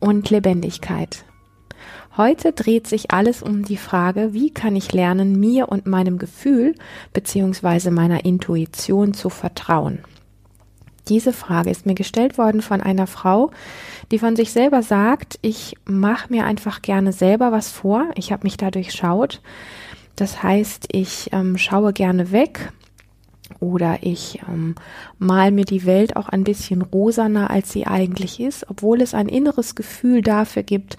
und Lebendigkeit. Heute dreht sich alles um die Frage, wie kann ich lernen, mir und meinem Gefühl bzw. meiner Intuition zu vertrauen. Diese Frage ist mir gestellt worden von einer Frau, die von sich selber sagt, ich mache mir einfach gerne selber was vor, ich habe mich da durchschaut. Das heißt, ich ähm, schaue gerne weg, oder ich ähm, mal mir die Welt auch ein bisschen rosaner, als sie eigentlich ist, obwohl es ein inneres Gefühl dafür gibt,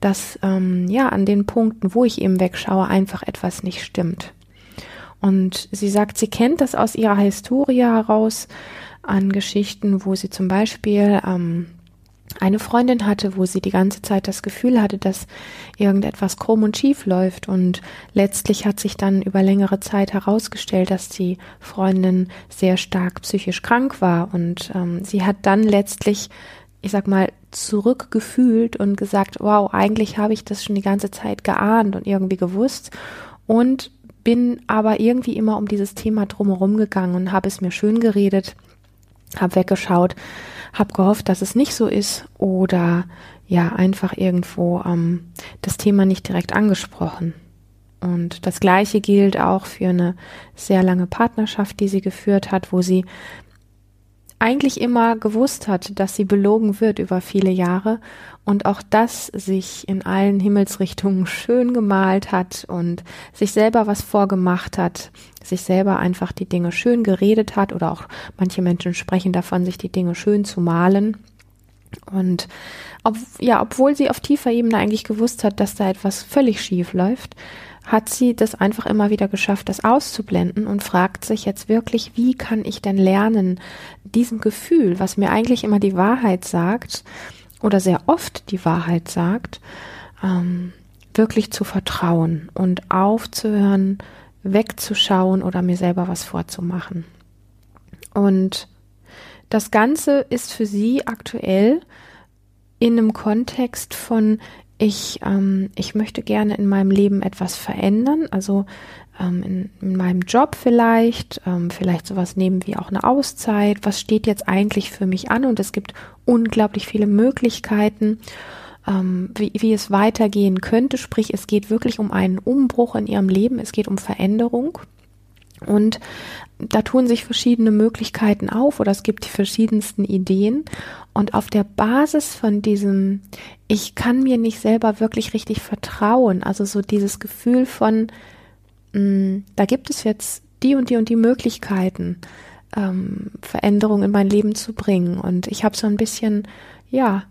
dass ähm, ja an den Punkten, wo ich eben wegschaue, einfach etwas nicht stimmt. Und sie sagt, sie kennt das aus ihrer Historie heraus an Geschichten, wo sie zum Beispiel ähm, eine Freundin hatte, wo sie die ganze Zeit das Gefühl hatte, dass irgendetwas krumm und schief läuft. Und letztlich hat sich dann über längere Zeit herausgestellt, dass die Freundin sehr stark psychisch krank war. Und ähm, sie hat dann letztlich, ich sag mal, zurückgefühlt und gesagt, wow, eigentlich habe ich das schon die ganze Zeit geahnt und irgendwie gewusst. Und bin aber irgendwie immer um dieses Thema drumherum gegangen und habe es mir schön geredet, habe weggeschaut, habe gehofft, dass es nicht so ist oder ja, einfach irgendwo ähm, das Thema nicht direkt angesprochen. Und das Gleiche gilt auch für eine sehr lange Partnerschaft, die sie geführt hat, wo sie eigentlich immer gewusst hat, dass sie belogen wird über viele Jahre und auch das sich in allen Himmelsrichtungen schön gemalt hat und sich selber was vorgemacht hat, sich selber einfach die Dinge schön geredet hat oder auch manche Menschen sprechen davon, sich die Dinge schön zu malen. Und ob, ja, obwohl sie auf tiefer Ebene eigentlich gewusst hat, dass da etwas völlig schief läuft, hat sie das einfach immer wieder geschafft, das auszublenden und fragt sich jetzt wirklich, wie kann ich denn lernen, diesem Gefühl, was mir eigentlich immer die Wahrheit sagt oder sehr oft die Wahrheit sagt, ähm, wirklich zu vertrauen und aufzuhören, wegzuschauen oder mir selber was vorzumachen. Und das Ganze ist für sie aktuell in einem Kontext von ich, ähm, ich möchte gerne in meinem Leben etwas verändern, also ähm, in, in, meinem Job vielleicht, ähm, vielleicht sowas nehmen wie auch eine Auszeit, was steht jetzt eigentlich für mich an? Und es gibt unglaublich viele Möglichkeiten, ähm, wie, wie es weitergehen könnte, sprich es geht wirklich um einen Umbruch in ihrem Leben, es geht um Veränderung und da tun sich verschiedene Möglichkeiten auf oder es gibt die verschiedensten Ideen. Und auf der Basis von diesem, ich kann mir nicht selber wirklich richtig vertrauen, also so dieses Gefühl von, mh, mm, da gibt es jetzt die und die und die Möglichkeiten, ähm, Veränderungen in mein Leben zu bringen. Und ich habe so ein bisschen, ja,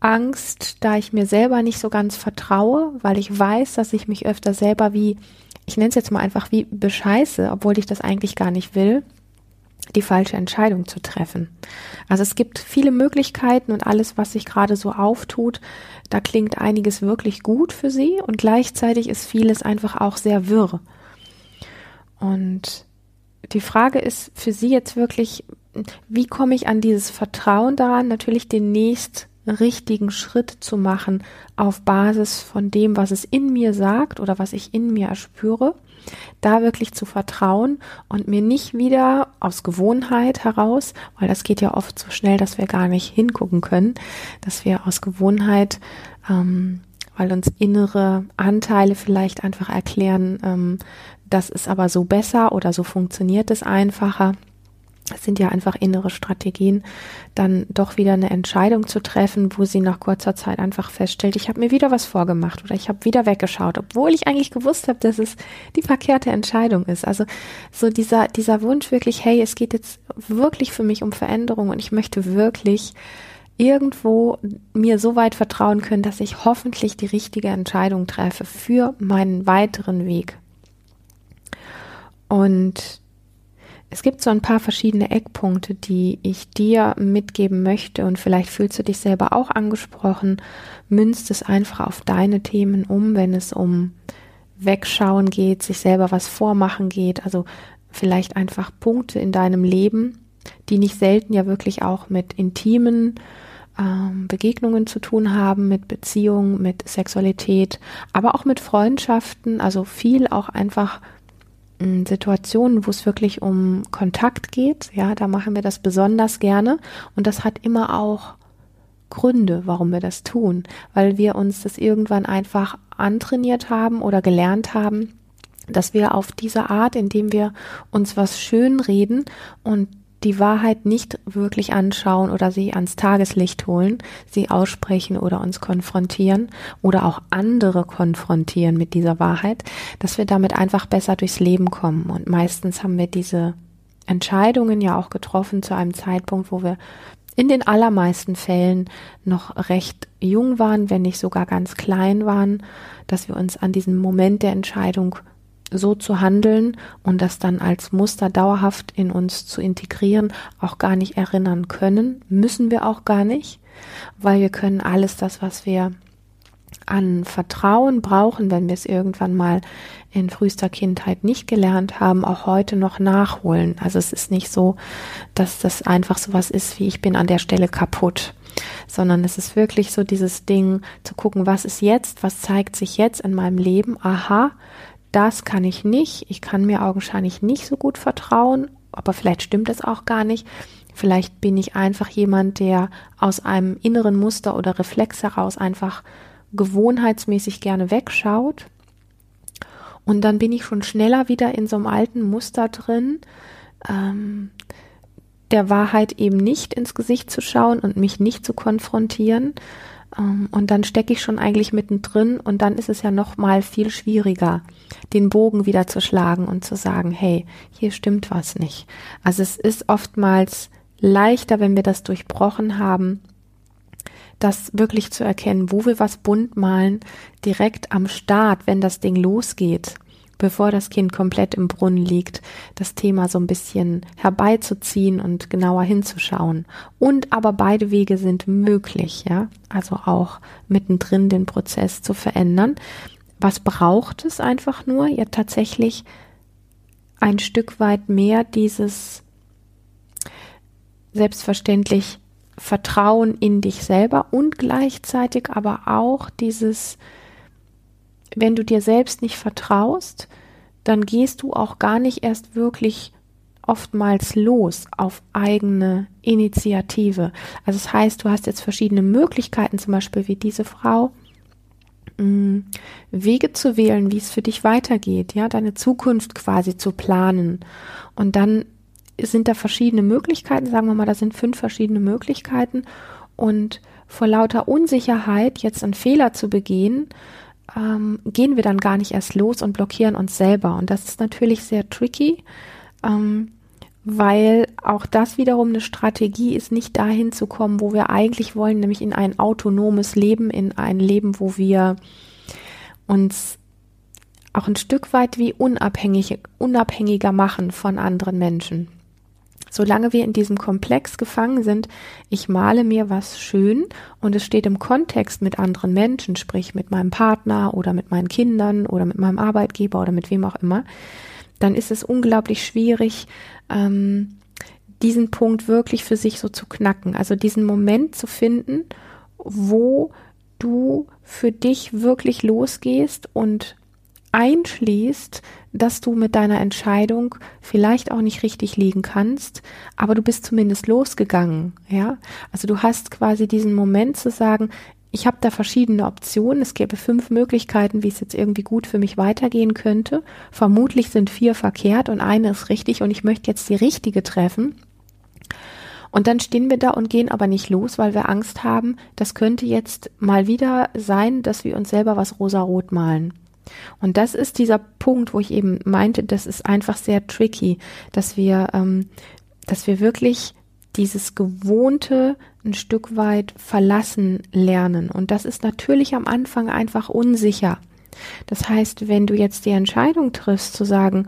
Angst, da ich mir selber nicht so ganz vertraue, weil ich weiß, dass ich mich öfter selber wie ich nenne es jetzt mal einfach wie bescheiße, obwohl ich das eigentlich gar nicht will, die falsche Entscheidung zu treffen. Also es gibt viele Möglichkeiten und alles, was sich gerade so auftut, da klingt einiges wirklich gut für sie und gleichzeitig ist vieles einfach auch sehr wirr. Und die Frage ist für sie jetzt wirklich, wie komme ich an dieses Vertrauen daran, natürlich den nächst richtigen Schritt zu machen auf Basis von dem, was es in mir sagt oder was ich in mir erspüre, da wirklich zu vertrauen und mir nicht wieder aus Gewohnheit heraus, weil das geht ja oft so schnell, dass wir gar nicht hingucken können, dass wir aus Gewohnheit, ähm, weil uns innere Anteile vielleicht einfach erklären, ähm, das ist aber so besser oder so funktioniert es einfacher, es sind ja einfach innere Strategien, dann doch wieder eine Entscheidung zu treffen, wo sie nach kurzer Zeit einfach feststellt, ich habe mir wieder was vorgemacht oder ich habe wieder weggeschaut, obwohl ich eigentlich gewusst habe, dass es die verkehrte Entscheidung ist. Also so dieser, dieser Wunsch wirklich, hey, es geht jetzt wirklich für mich um Veränderung und ich möchte wirklich irgendwo mir so weit vertrauen können, dass ich hoffentlich die richtige Entscheidung treffe für meinen weiteren Weg. Und es gibt so ein paar verschiedene Eckpunkte, die ich dir mitgeben möchte und vielleicht fühlst du dich selber auch angesprochen. Münzt es einfach auf deine Themen um, wenn es um Wegschauen geht, sich selber was vormachen geht, also vielleicht einfach Punkte in deinem Leben, die nicht selten ja wirklich auch mit intimen ähm, Begegnungen zu tun haben, mit Beziehungen, mit Sexualität, aber auch mit Freundschaften, also viel auch einfach in Situationen, wo es wirklich um Kontakt geht, ja, da machen wir das besonders gerne. Und das hat immer auch Gründe, warum wir das tun, weil wir uns das irgendwann einfach antrainiert haben oder gelernt haben, dass wir auf diese Art, indem wir uns was schön reden und die Wahrheit nicht wirklich anschauen oder sie ans Tageslicht holen, sie aussprechen oder uns konfrontieren oder auch andere konfrontieren mit dieser Wahrheit, dass wir damit einfach besser durchs Leben kommen. Und meistens haben wir diese Entscheidungen ja auch getroffen zu einem Zeitpunkt, wo wir in den allermeisten Fällen noch recht jung waren, wenn nicht sogar ganz klein waren, dass wir uns an diesen Moment der Entscheidung so zu handeln und das dann als Muster dauerhaft in uns zu integrieren, auch gar nicht erinnern können, müssen wir auch gar nicht, weil wir können alles das, was wir an Vertrauen brauchen, wenn wir es irgendwann mal in frühester Kindheit nicht gelernt haben, auch heute noch nachholen. Also es ist nicht so, dass das einfach so was ist wie ich bin an der Stelle kaputt, sondern es ist wirklich so dieses Ding zu gucken, was ist jetzt, was zeigt sich jetzt in meinem Leben. Aha, das kann ich nicht. Ich kann mir augenscheinlich nicht so gut vertrauen, aber vielleicht stimmt es auch gar nicht. Vielleicht bin ich einfach jemand, der aus einem inneren Muster oder Reflex heraus einfach gewohnheitsmäßig gerne wegschaut. Und dann bin ich schon schneller wieder in so einem alten Muster drin, ähm, der Wahrheit eben nicht ins Gesicht zu schauen und mich nicht zu konfrontieren, und dann stecke ich schon eigentlich mittendrin und dann ist es ja noch mal viel schwieriger, den Bogen wieder zu schlagen und zu sagen, hey, hier stimmt was nicht. Also es ist oftmals leichter, wenn wir das durchbrochen haben, das wirklich zu erkennen, wo wir was bunt malen, direkt am Start, wenn das Ding losgeht bevor das Kind komplett im Brunnen liegt, das Thema so ein bisschen herbeizuziehen und genauer hinzuschauen. Und aber beide Wege sind möglich, ja. Also auch mittendrin den Prozess zu verändern. Was braucht es einfach nur? Ja, tatsächlich ein Stück weit mehr dieses selbstverständlich Vertrauen in dich selber und gleichzeitig aber auch dieses wenn du dir selbst nicht vertraust, dann gehst du auch gar nicht erst wirklich oftmals los auf eigene Initiative. Also das heißt, du hast jetzt verschiedene Möglichkeiten, zum Beispiel wie diese Frau, mm, Wege zu wählen, wie es für dich weitergeht, ja, deine Zukunft quasi zu planen. Und dann sind da verschiedene Möglichkeiten, sagen wir mal, da sind fünf verschiedene Möglichkeiten. Und vor lauter Unsicherheit jetzt einen Fehler zu begehen, ähm, gehen wir dann gar nicht erst los und blockieren uns selber. Und das ist natürlich sehr tricky, ähm, weil auch das wiederum eine Strategie ist, nicht dahin zu kommen, wo wir eigentlich wollen, nämlich in ein autonomes Leben, in ein Leben, wo wir uns auch ein Stück weit wie unabhängig, unabhängiger machen von anderen Menschen. Solange wir in diesem Komplex gefangen sind, ich male mir was schön und es steht im Kontext mit anderen Menschen, sprich mit meinem Partner oder mit meinen Kindern oder mit meinem Arbeitgeber oder mit wem auch immer, dann ist es unglaublich schwierig, ähm, diesen Punkt wirklich für sich so zu knacken. Also diesen Moment zu finden, wo du für dich wirklich losgehst und einschließt, dass du mit deiner Entscheidung vielleicht auch nicht richtig liegen kannst, aber du bist zumindest losgegangen, ja? Also du hast quasi diesen Moment zu sagen, ich habe da verschiedene Optionen, es gäbe fünf Möglichkeiten, wie es jetzt irgendwie gut für mich weitergehen könnte. Vermutlich sind vier verkehrt und eine ist richtig und ich möchte jetzt die richtige treffen. Und dann stehen wir da und gehen aber nicht los, weil wir Angst haben, das könnte jetzt mal wieder sein, dass wir uns selber was rosarot malen. Und das ist dieser Punkt, wo ich eben meinte, das ist einfach sehr tricky, dass wir, ähm, dass wir wirklich dieses Gewohnte ein Stück weit verlassen lernen. Und das ist natürlich am Anfang einfach unsicher. Das heißt, wenn du jetzt die Entscheidung triffst zu sagen,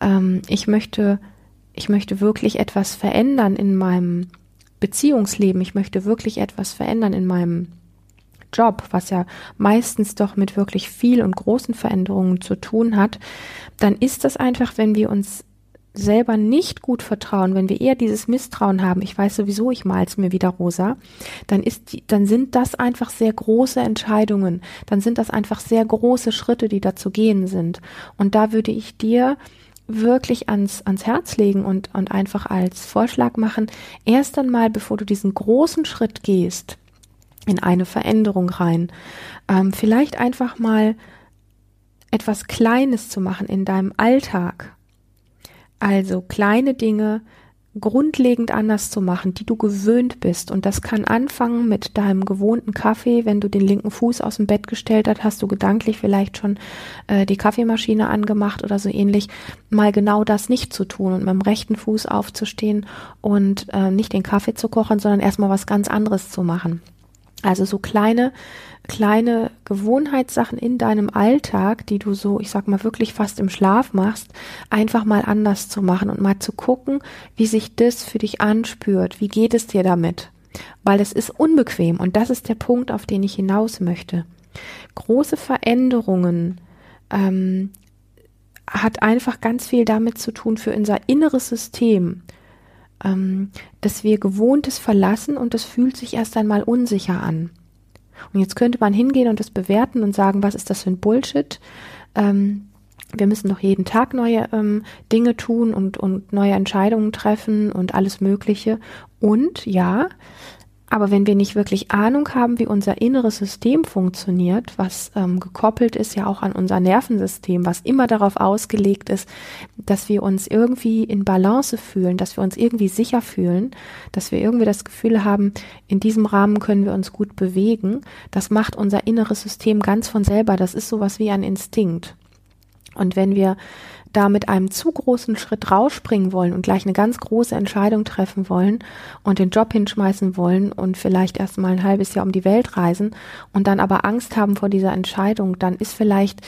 ähm, ich möchte ich möchte wirklich etwas verändern in meinem Beziehungsleben, ich möchte wirklich etwas verändern in meinem Job, was ja meistens doch mit wirklich viel und großen Veränderungen zu tun hat, dann ist das einfach, wenn wir uns selber nicht gut vertrauen, wenn wir eher dieses Misstrauen haben, ich weiß sowieso, ich mal's mir wieder rosa, dann ist die, dann sind das einfach sehr große Entscheidungen, dann sind das einfach sehr große Schritte, die da zu gehen sind. Und da würde ich dir wirklich ans, ans Herz legen und, und einfach als Vorschlag machen, erst einmal, bevor du diesen großen Schritt gehst, in eine Veränderung rein, ähm, vielleicht einfach mal etwas Kleines zu machen in deinem Alltag. Also kleine Dinge, grundlegend anders zu machen, die du gewöhnt bist. Und das kann anfangen mit deinem gewohnten Kaffee. Wenn du den linken Fuß aus dem Bett gestellt hast, hast du gedanklich vielleicht schon äh, die Kaffeemaschine angemacht oder so ähnlich. Mal genau das nicht zu tun und mit dem rechten Fuß aufzustehen und äh, nicht den Kaffee zu kochen, sondern erstmal was ganz anderes zu machen. Also so kleine, kleine Gewohnheitssachen in deinem Alltag, die du so, ich sag mal, wirklich fast im Schlaf machst, einfach mal anders zu machen und mal zu gucken, wie sich das für dich anspürt. Wie geht es dir damit? Weil es ist unbequem und das ist der Punkt, auf den ich hinaus möchte. Große Veränderungen ähm, hat einfach ganz viel damit zu tun für unser inneres System ähm, dass wir Gewohntes verlassen und das fühlt sich erst einmal unsicher an. Und jetzt könnte man hingehen und das bewerten und sagen, was ist das für ein Bullshit? Ähm, wir müssen doch jeden Tag neue ähm, Dinge tun und, und neue Entscheidungen treffen und alles Mögliche. Und ja, aber wenn wir nicht wirklich Ahnung haben, wie unser inneres System funktioniert, was ähm, gekoppelt ist ja auch an unser Nervensystem, was immer darauf ausgelegt ist, dass wir uns irgendwie in Balance fühlen, dass wir uns irgendwie sicher fühlen, dass wir irgendwie das Gefühl haben, in diesem Rahmen können wir uns gut bewegen, das macht unser inneres System ganz von selber. Das ist sowas wie ein Instinkt. Und wenn wir da mit einem zu großen Schritt rausspringen wollen und gleich eine ganz große Entscheidung treffen wollen und den Job hinschmeißen wollen und vielleicht erst mal ein halbes Jahr um die Welt reisen und dann aber Angst haben vor dieser Entscheidung, dann ist vielleicht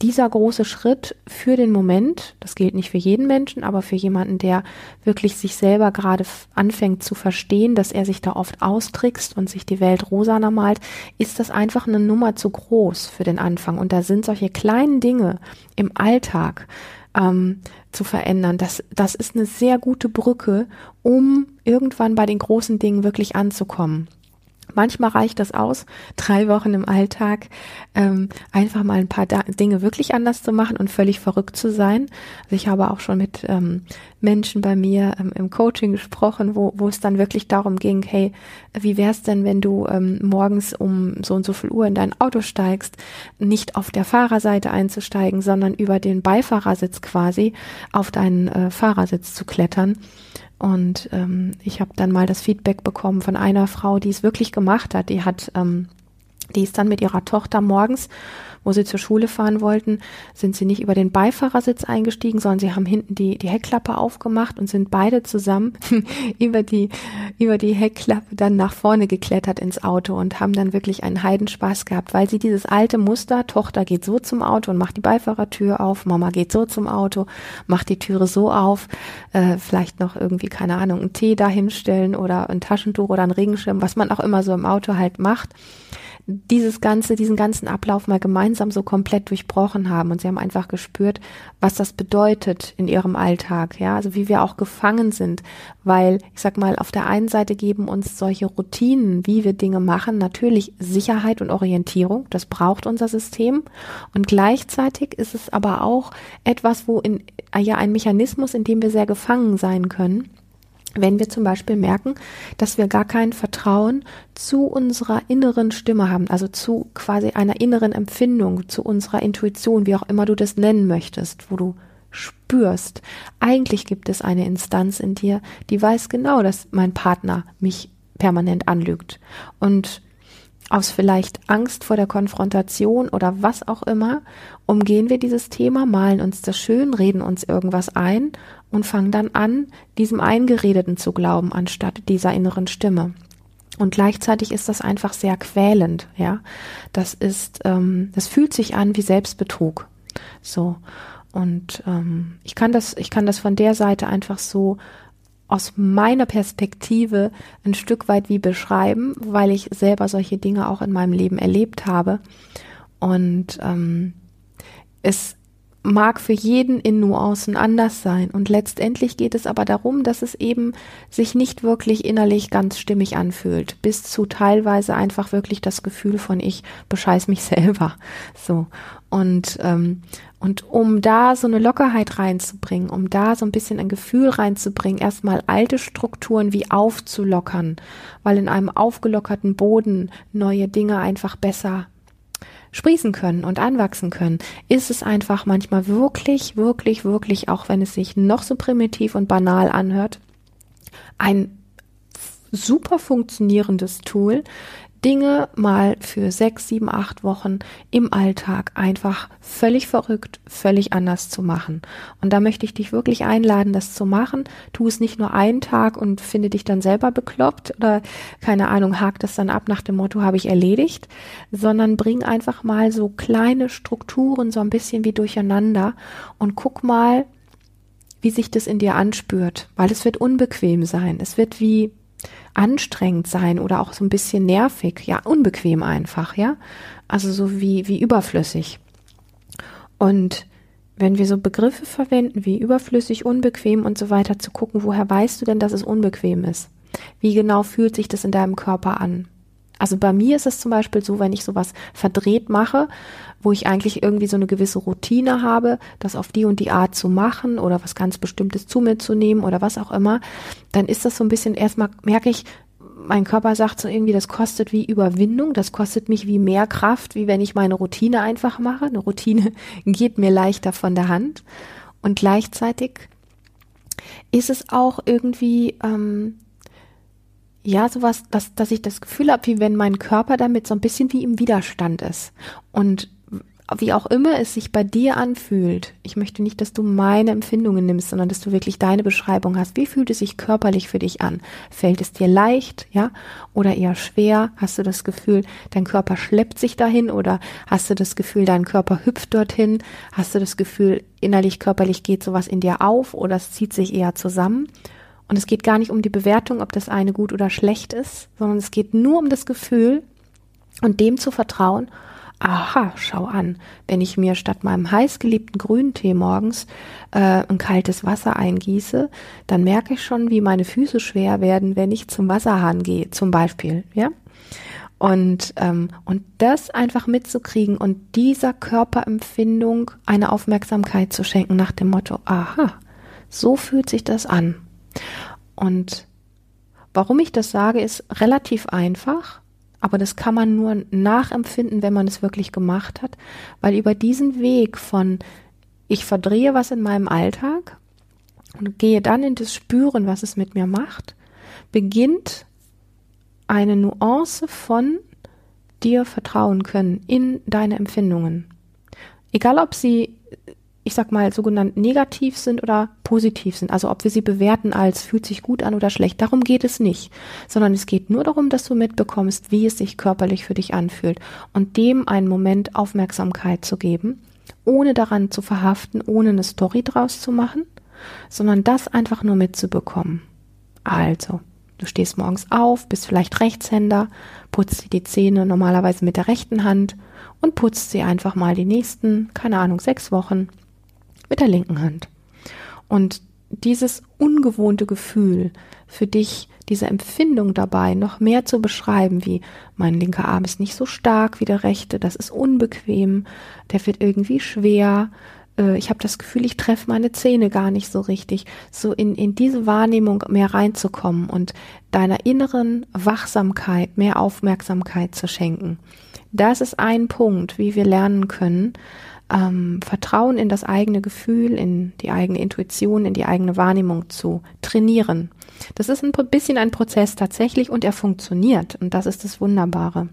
dieser große Schritt für den Moment, das gilt nicht für jeden Menschen, aber für jemanden, der wirklich sich selber gerade anfängt zu verstehen, dass er sich da oft austrickst und sich die Welt rosaner malt, ist das einfach eine Nummer zu groß für den Anfang. Und da sind solche kleinen Dinge im Alltag, ähm, zu verändern. Das, das ist eine sehr gute Brücke, um irgendwann bei den großen Dingen wirklich anzukommen. Manchmal reicht das aus, drei Wochen im Alltag ähm, einfach mal ein paar da Dinge wirklich anders zu machen und völlig verrückt zu sein. Also ich habe auch schon mit ähm, Menschen bei mir ähm, im Coaching gesprochen, wo, wo es dann wirklich darum ging, hey, wie wär's denn, wenn du ähm, morgens um so und so viel Uhr in dein Auto steigst, nicht auf der Fahrerseite einzusteigen, sondern über den Beifahrersitz quasi auf deinen äh, Fahrersitz zu klettern und ähm, ich habe dann mal das Feedback bekommen von einer Frau, die es wirklich gemacht hat. Die hat, ähm, die ist dann mit ihrer Tochter morgens wo sie zur Schule fahren wollten, sind sie nicht über den Beifahrersitz eingestiegen, sondern sie haben hinten die, die Heckklappe aufgemacht und sind beide zusammen über die, über die Heckklappe dann nach vorne geklettert ins Auto und haben dann wirklich einen Heidenspaß gehabt, weil sie dieses alte Muster, Tochter geht so zum Auto und macht die Beifahrertür auf, Mama geht so zum Auto, macht die Türe so auf, äh, vielleicht noch irgendwie, keine Ahnung, einen Tee dahinstellen oder ein Taschentuch oder ein Regenschirm, was man auch immer so im Auto halt macht dieses ganze, diesen ganzen Ablauf mal gemeinsam so komplett durchbrochen haben. Und sie haben einfach gespürt, was das bedeutet in ihrem Alltag, ja, also wie wir auch gefangen sind, weil ich sag mal, auf der einen Seite geben uns solche Routinen, wie wir Dinge machen, natürlich Sicherheit und Orientierung, das braucht unser System. Und gleichzeitig ist es aber auch etwas, wo in ja ein Mechanismus, in dem wir sehr gefangen sein können wenn wir zum Beispiel merken, dass wir gar kein Vertrauen zu unserer inneren Stimme haben, also zu quasi einer inneren Empfindung, zu unserer Intuition, wie auch immer du das nennen möchtest, wo du spürst, eigentlich gibt es eine Instanz in dir, die weiß genau, dass mein Partner mich permanent anlügt. Und aus vielleicht Angst vor der Konfrontation oder was auch immer, umgehen wir dieses Thema, malen uns das schön, reden uns irgendwas ein und fangen dann an, diesem Eingeredeten zu glauben, anstatt dieser inneren Stimme. Und gleichzeitig ist das einfach sehr quälend, ja. Das ist, ähm, das fühlt sich an wie Selbstbetrug. So. Und ähm, ich kann das, ich kann das von der Seite einfach so aus meiner Perspektive ein Stück weit wie beschreiben, weil ich selber solche Dinge auch in meinem Leben erlebt habe. Und ähm, es mag für jeden in Nuancen anders sein. Und letztendlich geht es aber darum, dass es eben sich nicht wirklich innerlich ganz stimmig anfühlt, bis zu teilweise einfach wirklich das Gefühl von ich bescheiß mich selber. So. Und, ähm, und um da so eine Lockerheit reinzubringen, um da so ein bisschen ein Gefühl reinzubringen, erstmal alte Strukturen wie aufzulockern, weil in einem aufgelockerten Boden neue Dinge einfach besser sprießen können und anwachsen können, ist es einfach manchmal wirklich, wirklich, wirklich, auch wenn es sich noch so primitiv und banal anhört, ein super funktionierendes Tool, Dinge mal für sechs, sieben, acht Wochen im Alltag einfach völlig verrückt, völlig anders zu machen. Und da möchte ich dich wirklich einladen, das zu machen. Tu es nicht nur einen Tag und finde dich dann selber bekloppt oder keine Ahnung, hak das dann ab nach dem Motto, habe ich erledigt, sondern bring einfach mal so kleine Strukturen so ein bisschen wie durcheinander und guck mal, wie sich das in dir anspürt, weil es wird unbequem sein. Es wird wie anstrengend sein oder auch so ein bisschen nervig, ja, unbequem einfach, ja. Also so wie, wie überflüssig. Und wenn wir so Begriffe verwenden wie überflüssig, unbequem und so weiter, zu gucken, woher weißt du denn, dass es unbequem ist? Wie genau fühlt sich das in deinem Körper an? Also bei mir ist es zum Beispiel so, wenn ich sowas verdreht mache, wo ich eigentlich irgendwie so eine gewisse Routine habe, das auf die und die Art zu machen oder was ganz Bestimmtes zu mir zu nehmen oder was auch immer, dann ist das so ein bisschen erstmal, merke ich, mein Körper sagt so irgendwie, das kostet wie Überwindung, das kostet mich wie mehr Kraft, wie wenn ich meine Routine einfach mache. Eine Routine geht mir leichter von der Hand. Und gleichzeitig ist es auch irgendwie ähm, ja, sowas, dass, dass ich das Gefühl habe, wie wenn mein Körper damit so ein bisschen wie im Widerstand ist. Und wie auch immer es sich bei dir anfühlt, ich möchte nicht, dass du meine Empfindungen nimmst, sondern dass du wirklich deine Beschreibung hast. Wie fühlt es sich körperlich für dich an? Fällt es dir leicht, ja? Oder eher schwer? Hast du das Gefühl, dein Körper schleppt sich dahin? Oder hast du das Gefühl, dein Körper hüpft dorthin? Hast du das Gefühl, innerlich, körperlich geht sowas in dir auf oder es zieht sich eher zusammen? Und es geht gar nicht um die Bewertung, ob das eine gut oder schlecht ist, sondern es geht nur um das Gefühl und dem zu vertrauen, aha, schau an, wenn ich mir statt meinem heißgeliebten Grüntee morgens äh, ein kaltes Wasser eingieße, dann merke ich schon, wie meine Füße schwer werden, wenn ich zum Wasserhahn gehe, zum Beispiel, ja. Und, ähm, und das einfach mitzukriegen und dieser Körperempfindung eine Aufmerksamkeit zu schenken nach dem Motto, aha, so fühlt sich das an. Und warum ich das sage, ist relativ einfach, aber das kann man nur nachempfinden, wenn man es wirklich gemacht hat, weil über diesen Weg von ich verdrehe was in meinem Alltag und gehe dann in das Spüren, was es mit mir macht, beginnt eine Nuance von dir vertrauen können in deine Empfindungen. Egal ob sie ich sag mal, sogenannt negativ sind oder positiv sind. Also ob wir sie bewerten als fühlt sich gut an oder schlecht. Darum geht es nicht. Sondern es geht nur darum, dass du mitbekommst, wie es sich körperlich für dich anfühlt und dem einen Moment Aufmerksamkeit zu geben, ohne daran zu verhaften, ohne eine Story draus zu machen, sondern das einfach nur mitzubekommen. Also, du stehst morgens auf, bist vielleicht Rechtshänder, putzt dir die Zähne normalerweise mit der rechten Hand und putzt sie einfach mal die nächsten, keine Ahnung, sechs Wochen mit der linken Hand. Und dieses ungewohnte Gefühl für dich, diese Empfindung dabei noch mehr zu beschreiben, wie mein linker Arm ist nicht so stark wie der rechte, das ist unbequem, der wird irgendwie schwer, äh, ich habe das Gefühl, ich treffe meine Zähne gar nicht so richtig, so in, in diese Wahrnehmung mehr reinzukommen und deiner inneren Wachsamkeit mehr Aufmerksamkeit zu schenken. Das ist ein Punkt, wie wir lernen können, ähm, Vertrauen in das eigene Gefühl, in die eigene Intuition, in die eigene Wahrnehmung zu trainieren. Das ist ein bisschen ein Prozess tatsächlich und er funktioniert und das ist das Wunderbare.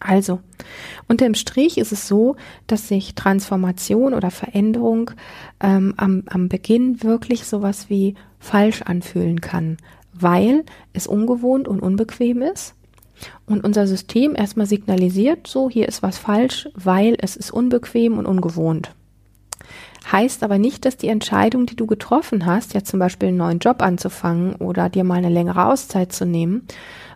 Also, unter dem Strich ist es so, dass sich Transformation oder Veränderung ähm, am, am Beginn wirklich sowas wie falsch anfühlen kann, weil es ungewohnt und unbequem ist und unser System erstmal signalisiert, so hier ist was falsch, weil es ist unbequem und ungewohnt. Heißt aber nicht, dass die Entscheidung, die du getroffen hast, ja zum Beispiel einen neuen Job anzufangen oder dir mal eine längere Auszeit zu nehmen,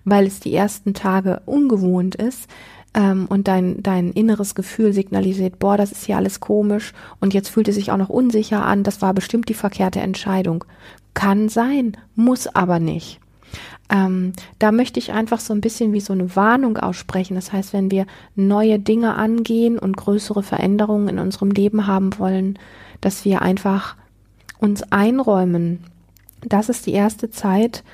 weil es die ersten Tage ungewohnt ist, ähm, und dein, dein inneres Gefühl signalisiert, boah, das ist hier alles komisch und jetzt fühlt es sich auch noch unsicher an, das war bestimmt die verkehrte Entscheidung. Kann sein, muss aber nicht. Ähm, da möchte ich einfach so ein bisschen wie so eine Warnung aussprechen. Das heißt, wenn wir neue Dinge angehen und größere Veränderungen in unserem Leben haben wollen, dass wir einfach uns einräumen. Das ist die erste Zeit,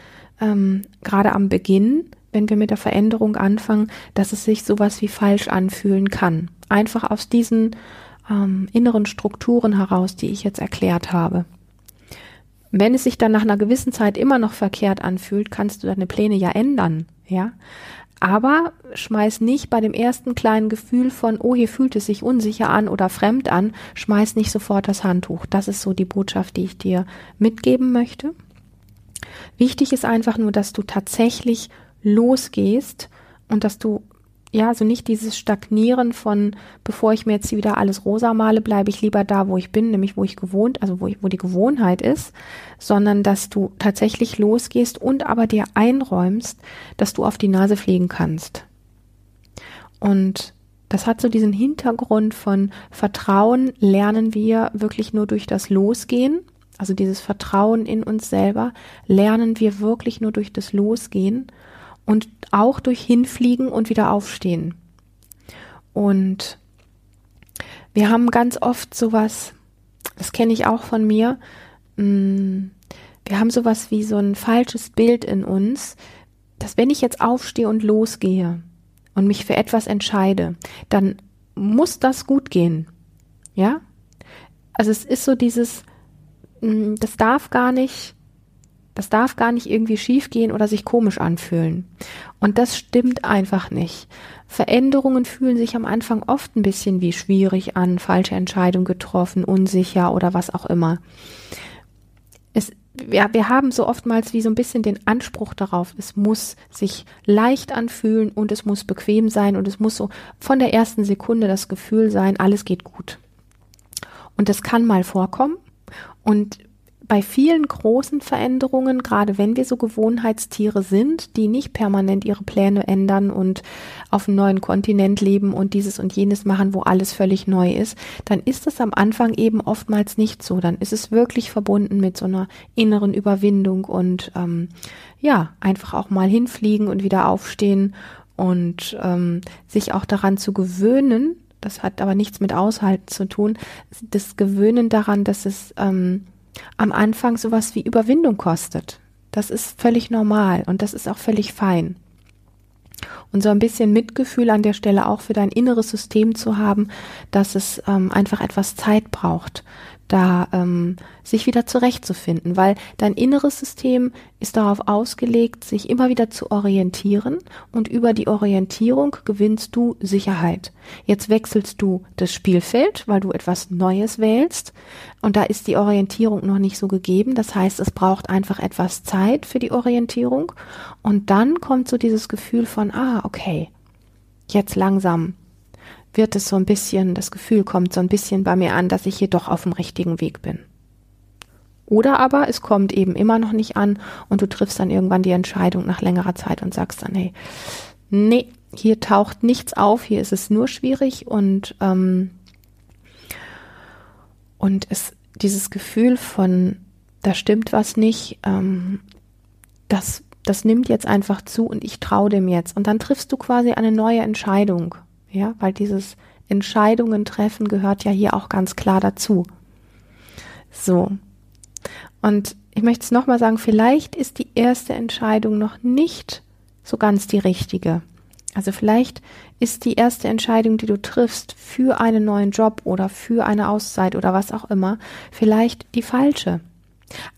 ähm, gerade am Beginn, wenn wir mit der Veränderung anfangen, dass es sich sowas wie falsch anfühlen kann. Einfach aus diesen ähm, inneren Strukturen heraus, die ich jetzt erklärt habe. Wenn es sich dann nach einer gewissen Zeit immer noch verkehrt anfühlt, kannst du deine Pläne ja ändern, ja. Aber schmeiß nicht bei dem ersten kleinen Gefühl von, oh, hier fühlt es sich unsicher an oder fremd an, schmeiß nicht sofort das Handtuch. Das ist so die Botschaft, die ich dir mitgeben möchte. Wichtig ist einfach nur, dass du tatsächlich losgehst und dass du ja, also nicht dieses Stagnieren von, bevor ich mir jetzt wieder alles rosa male, bleibe ich lieber da, wo ich bin, nämlich wo ich gewohnt, also wo, ich, wo die Gewohnheit ist, sondern dass du tatsächlich losgehst und aber dir einräumst, dass du auf die Nase fliegen kannst. Und das hat so diesen Hintergrund von Vertrauen lernen wir wirklich nur durch das Losgehen. Also dieses Vertrauen in uns selber lernen wir wirklich nur durch das Losgehen und auch durch Hinfliegen und wieder aufstehen. Und wir haben ganz oft sowas, das kenne ich auch von mir, mm, wir haben sowas wie so ein falsches Bild in uns, dass wenn ich jetzt aufstehe und losgehe und mich für etwas entscheide, dann muss das gut gehen. Ja? Also es ist so dieses, mm, das darf gar nicht das darf gar nicht irgendwie schiefgehen oder sich komisch anfühlen. Und das stimmt einfach nicht. Veränderungen fühlen sich am Anfang oft ein bisschen wie schwierig an, falsche Entscheidung getroffen, unsicher oder was auch immer. Es, ja, wir haben so oftmals wie so ein bisschen den Anspruch darauf, es muss sich leicht anfühlen und es muss bequem sein und es muss so von der ersten Sekunde das Gefühl sein, alles geht gut. Und das kann mal vorkommen. Und bei vielen großen Veränderungen, gerade wenn wir so Gewohnheitstiere sind, die nicht permanent ihre Pläne ändern und auf einem neuen Kontinent leben und dieses und jenes machen, wo alles völlig neu ist, dann ist es am Anfang eben oftmals nicht so. Dann ist es wirklich verbunden mit so einer inneren Überwindung und ähm, ja, einfach auch mal hinfliegen und wieder aufstehen und ähm, sich auch daran zu gewöhnen, das hat aber nichts mit Aushalten zu tun, das Gewöhnen daran, dass es ähm, am Anfang sowas wie Überwindung kostet. Das ist völlig normal und das ist auch völlig fein. Und so ein bisschen Mitgefühl an der Stelle auch für dein inneres System zu haben, dass es ähm, einfach etwas Zeit braucht, da ähm, sich wieder zurechtzufinden, weil dein inneres System ist darauf ausgelegt, sich immer wieder zu orientieren und über die Orientierung gewinnst du Sicherheit. Jetzt wechselst du das Spielfeld, weil du etwas Neues wählst und da ist die Orientierung noch nicht so gegeben. Das heißt, es braucht einfach etwas Zeit für die Orientierung und dann kommt so dieses Gefühl von, ah, okay, jetzt langsam wird es so ein bisschen, das Gefühl kommt so ein bisschen bei mir an, dass ich hier doch auf dem richtigen Weg bin. Oder aber es kommt eben immer noch nicht an und du triffst dann irgendwann die Entscheidung nach längerer Zeit und sagst dann, hey, nee, hier taucht nichts auf, hier ist es nur schwierig und, ähm, und es, dieses Gefühl von, da stimmt was nicht, ähm, das, das nimmt jetzt einfach zu und ich traue dem jetzt. Und dann triffst du quasi eine neue Entscheidung. Ja, weil dieses Entscheidungen treffen gehört ja hier auch ganz klar dazu. So. Und ich möchte es nochmal sagen, vielleicht ist die erste Entscheidung noch nicht so ganz die richtige. Also vielleicht ist die erste Entscheidung, die du triffst für einen neuen Job oder für eine Auszeit oder was auch immer, vielleicht die falsche.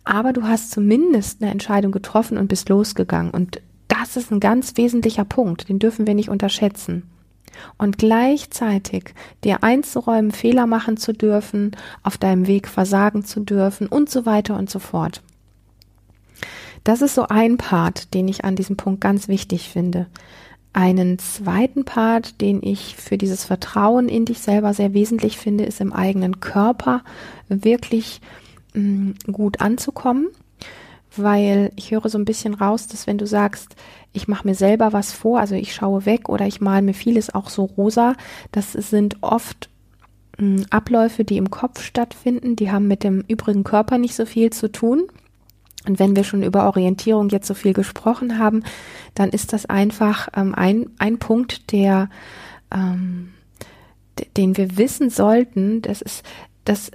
Aber du hast zumindest eine Entscheidung getroffen und bist losgegangen. Und das ist ein ganz wesentlicher Punkt, den dürfen wir nicht unterschätzen und gleichzeitig dir einzuräumen, Fehler machen zu dürfen, auf deinem Weg versagen zu dürfen und so weiter und so fort. Das ist so ein Part, den ich an diesem Punkt ganz wichtig finde. Einen zweiten Part, den ich für dieses Vertrauen in dich selber sehr wesentlich finde, ist im eigenen Körper wirklich mh, mm, gut anzukommen, weil ich höre so ein bisschen raus, dass wenn du sagst, ich mache mir selber was vor, also ich schaue weg oder ich male mir vieles auch so rosa, das sind oft mh, mm, Abläufe, die im Kopf stattfinden, die haben mit dem übrigen Körper nicht so viel zu tun. Und wenn wir schon über Orientierung jetzt so viel gesprochen haben, dann ist das einfach ähm, ein, ein Punkt, der, ähm, den wir wissen sollten, das ist, dass,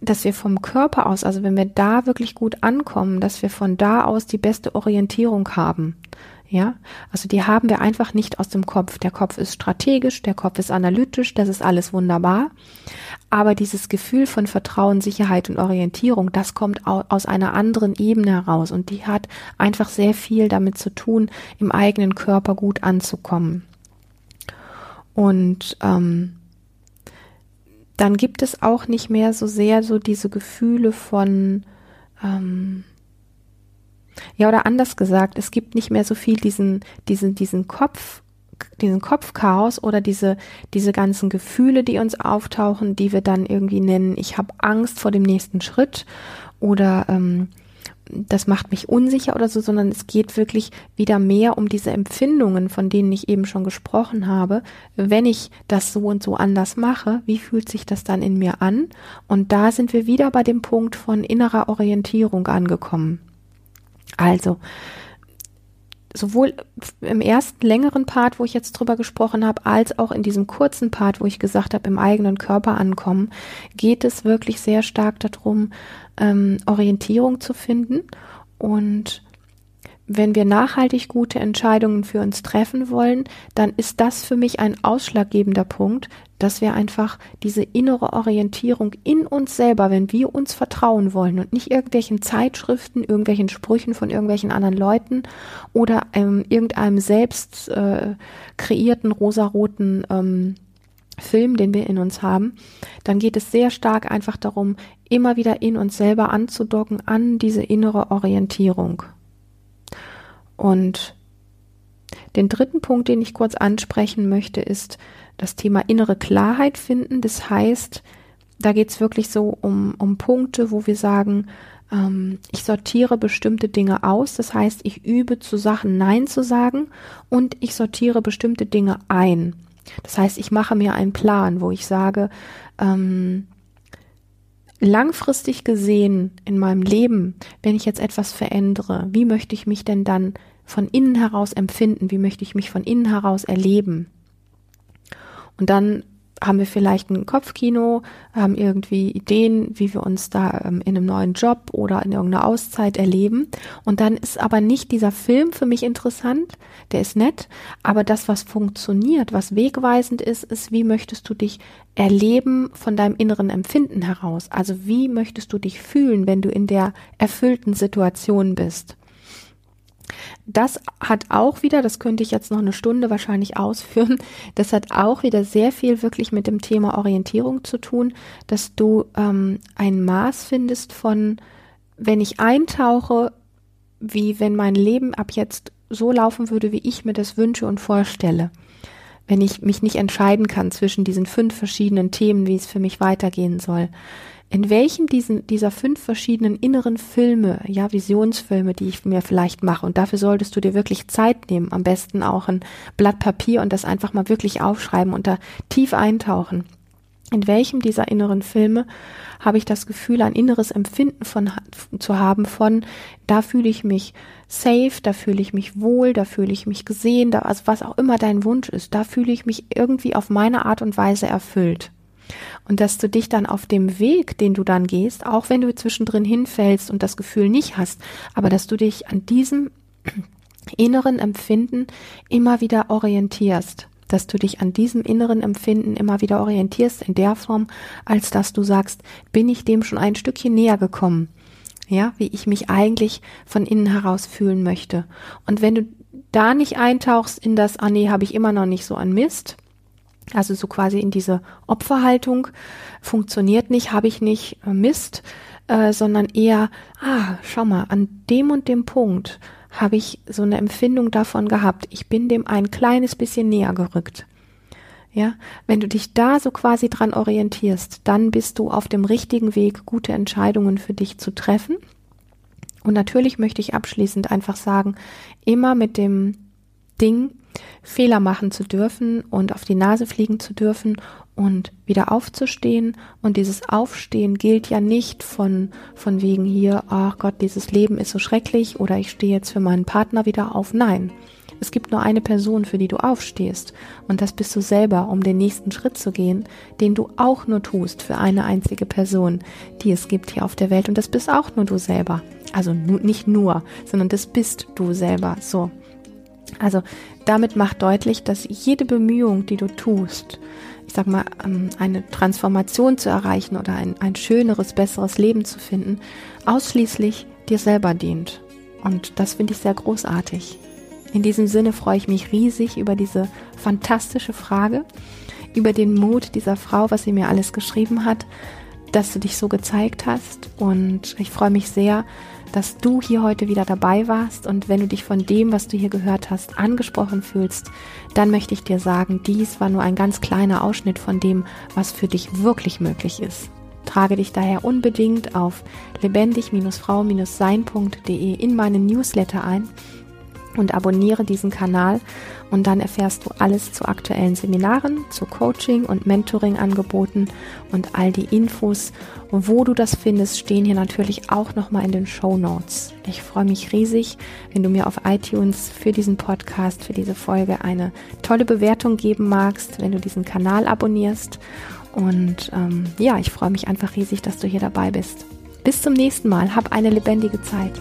dass wir vom Körper aus, also wenn wir da wirklich gut ankommen, dass wir von da aus die beste Orientierung haben. Ja, also die haben wir einfach nicht aus dem Kopf. Der Kopf ist strategisch, der Kopf ist analytisch, das ist alles wunderbar. Aber dieses Gefühl von Vertrauen, Sicherheit und Orientierung, das kommt aus einer anderen Ebene heraus und die hat einfach sehr viel damit zu tun, im eigenen Körper gut anzukommen. Und ähm, dann gibt es auch nicht mehr so sehr so diese Gefühle von ähm, ja, oder anders gesagt, es gibt nicht mehr so viel diesen, diesen, diesen Kopf, diesen Kopfchaos oder diese, diese ganzen Gefühle, die uns auftauchen, die wir dann irgendwie nennen, ich habe Angst vor dem nächsten Schritt oder ähm, das macht mich unsicher oder so, sondern es geht wirklich wieder mehr um diese Empfindungen, von denen ich eben schon gesprochen habe. Wenn ich das so und so anders mache, wie fühlt sich das dann in mir an? Und da sind wir wieder bei dem Punkt von innerer Orientierung angekommen. Also, sowohl im ersten längeren Part, wo ich jetzt drüber gesprochen habe, als auch in diesem kurzen Part, wo ich gesagt habe, im eigenen Körper ankommen, geht es wirklich sehr stark darum, ähm, Orientierung zu finden und wenn wir nachhaltig gute Entscheidungen für uns treffen wollen, dann ist das für mich ein ausschlaggebender Punkt, dass wir einfach diese innere Orientierung in uns selber, wenn wir uns vertrauen wollen und nicht irgendwelchen Zeitschriften, irgendwelchen Sprüchen von irgendwelchen anderen Leuten oder ähm, irgendeinem selbst äh, kreierten rosaroten ähm, Film, den wir in uns haben, dann geht es sehr stark einfach darum, immer wieder in uns selber anzudocken an diese innere Orientierung. Und den dritten Punkt, den ich kurz ansprechen möchte, ist das Thema innere Klarheit finden. Das heißt, da geht es wirklich so um, um Punkte, wo wir sagen, ähm, ich sortiere bestimmte Dinge aus. Das heißt, ich übe zu Sachen Nein zu sagen und ich sortiere bestimmte Dinge ein. Das heißt, ich mache mir einen Plan, wo ich sage, ähm, langfristig gesehen in meinem Leben, wenn ich jetzt etwas verändere, wie möchte ich mich denn dann von innen heraus empfinden? Wie möchte ich mich von innen heraus erleben? Und dann haben wir vielleicht ein Kopfkino, haben irgendwie Ideen, wie wir uns da ähm, in einem neuen Job oder in irgendeiner Auszeit erleben. Und dann ist aber nicht dieser Film für mich interessant, der ist nett, aber das, was funktioniert, was wegweisend ist, ist, wie möchtest du dich erleben von deinem inneren Empfinden heraus? Also wie möchtest du dich fühlen, wenn du in der erfüllten Situation bist? Das hat auch wieder, das könnte ich jetzt noch eine Stunde wahrscheinlich ausführen, das hat auch wieder sehr viel wirklich mit dem Thema Orientierung zu tun, dass du ähm, ein Maß findest von, wenn ich eintauche, wie wenn mein Leben ab jetzt so laufen würde, wie ich mir das wünsche und vorstelle. Wenn ich mich nicht entscheiden kann zwischen diesen fünf verschiedenen Themen, wie es für mich weitergehen soll in welchem diesen, dieser fünf verschiedenen inneren Filme, ja, Visionsfilme, die ich mir vielleicht mache, und dafür solltest du dir wirklich Zeit nehmen, am besten auch ein Blatt Papier und das einfach mal wirklich aufschreiben und da tief eintauchen. In welchem dieser inneren Filme habe ich das Gefühl, ein inneres Empfinden von, zu haben von, da fühle ich mich safe, da fühle ich mich wohl, da fühle ich mich gesehen, da, also was auch immer dein Wunsch ist, da fühle ich mich irgendwie auf meine Art und Weise erfüllt. Und dass du dich dann auf dem Weg, den du dann gehst, auch wenn du zwischendrin hinfällst und das Gefühl nicht hast, aber dass du dich an diesem inneren Empfinden immer wieder orientierst, dass du dich an diesem inneren Empfinden immer wieder orientierst in der Form, als dass du sagst, bin ich dem schon ein Stückchen näher gekommen, ja, wie ich mich eigentlich von innen heraus fühlen möchte. Und wenn du da nicht eintauchst in das, ah nee, habe ich immer noch nicht so an Mist, also so quasi in diese Opferhaltung, funktioniert nicht, habe ich nicht, äh, Mist, äh, sondern eher, ah, schau mal, an dem und dem Punkt habe ich so eine Empfindung davon gehabt. Ich bin dem ein kleines bisschen näher gerückt. Ja, wenn du dich da so quasi dran orientierst, dann bist du auf dem richtigen Weg, gute Entscheidungen für dich zu treffen. Und natürlich möchte ich abschließend einfach sagen, immer mit dem Ding, Fehler machen zu dürfen und auf die Nase fliegen zu dürfen und wieder aufzustehen. Und dieses Aufstehen gilt ja nicht von, von wegen hier, ach Gott, dieses Leben ist so schrecklich oder ich stehe jetzt für meinen Partner wieder auf. Nein. Es gibt nur eine Person, für die du aufstehst. Und das bist du selber, um den nächsten Schritt zu gehen, den du auch nur tust für eine einzige Person, die es gibt hier auf der Welt. Und das bist auch nur du selber. Also nicht nur, sondern das bist du selber. So. Also damit macht deutlich, dass jede Bemühung, die du tust, ich sag mal, ähm, eine Transformation zu erreichen oder ein, ein schöneres, besseres Leben zu finden, ausschließlich dir selber dient. Und das finde ich sehr großartig. In diesem Sinne freue ich mich riesig über diese fantastische Frage, über den Mut dieser Frau, was sie mir alles geschrieben hat, dass du dich so gezeigt hast. Und ich freue mich sehr, dass du hier heute wieder dabei warst. Und wenn du dich von dem, was du hier gehört hast, angesprochen fühlst, dann möchte ich dir sagen, dies war nur ein ganz kleiner Ausschnitt von dem, was für dich wirklich möglich ist. Trage dich daher unbedingt auf lebendig-frau-sein.de in meinen Newsletter ein und abonniere diesen Kanal und dann erfährst du alles zu aktuellen Seminaren, zu Coaching und Mentoring Angeboten und all die Infos, wo du das findest, stehen hier natürlich auch nochmal in den Show Notes. Ich freue mich riesig, wenn du mir auf iTunes für diesen Podcast, für diese Folge eine tolle Bewertung geben magst, wenn du diesen Kanal abonnierst und ähm, ja, ich freue mich einfach riesig, dass du hier dabei bist. Bis zum nächsten Mal. Hab eine lebendige Zeit.